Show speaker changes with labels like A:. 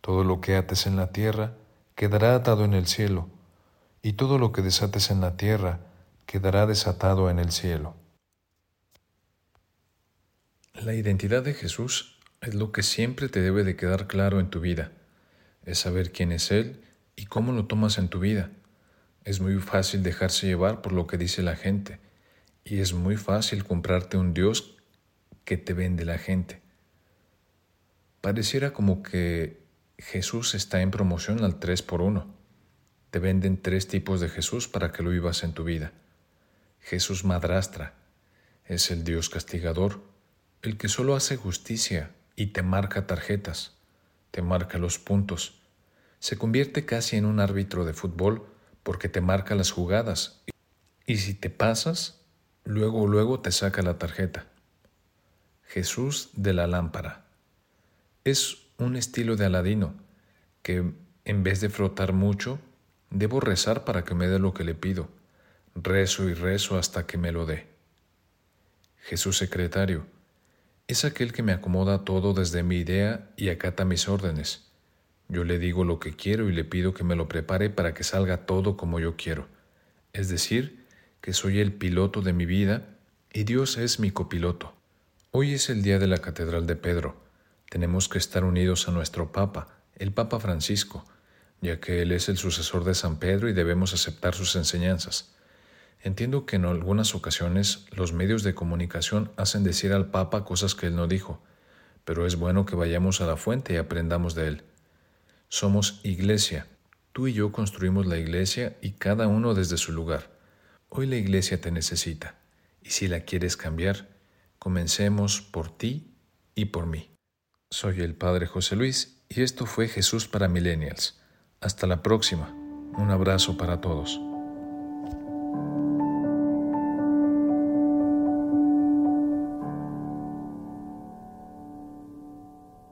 A: Todo lo que ates en la tierra quedará atado en el cielo, y todo lo que desates en la tierra quedará desatado en el cielo. La identidad de Jesús es lo que siempre te debe de quedar claro en tu vida. Es saber quién es Él y cómo lo tomas en tu vida. Es muy fácil dejarse llevar por lo que dice la gente y es muy fácil comprarte un Dios que te vende la gente. Pareciera como que Jesús está en promoción al 3 por 1. Te venden tres tipos de Jesús para que lo vivas en tu vida. Jesús madrastra es el Dios castigador, el que solo hace justicia y te marca tarjetas, te marca los puntos. Se convierte casi en un árbitro de fútbol porque te marca las jugadas y si te pasas, luego luego te saca la tarjeta. Jesús de la lámpara. Es un estilo de Aladino, que en vez de frotar mucho, debo rezar para que me dé lo que le pido. Rezo y rezo hasta que me lo dé. Jesús secretario, es aquel que me acomoda todo desde mi idea y acata mis órdenes. Yo le digo lo que quiero y le pido que me lo prepare para que salga todo como yo quiero. Es decir, que soy el piloto de mi vida y Dios es mi copiloto. Hoy es el día de la Catedral de Pedro tenemos que estar unidos a nuestro Papa, el Papa Francisco, ya que Él es el sucesor de San Pedro y debemos aceptar sus enseñanzas. Entiendo que en algunas ocasiones los medios de comunicación hacen decir al Papa cosas que Él no dijo, pero es bueno que vayamos a la fuente y aprendamos de Él. Somos iglesia. Tú y yo construimos la iglesia y cada uno desde su lugar. Hoy la iglesia te necesita, y si la quieres cambiar, comencemos por ti y por mí. Soy el Padre José Luis y esto fue Jesús para Millennials. Hasta la próxima. Un abrazo para todos.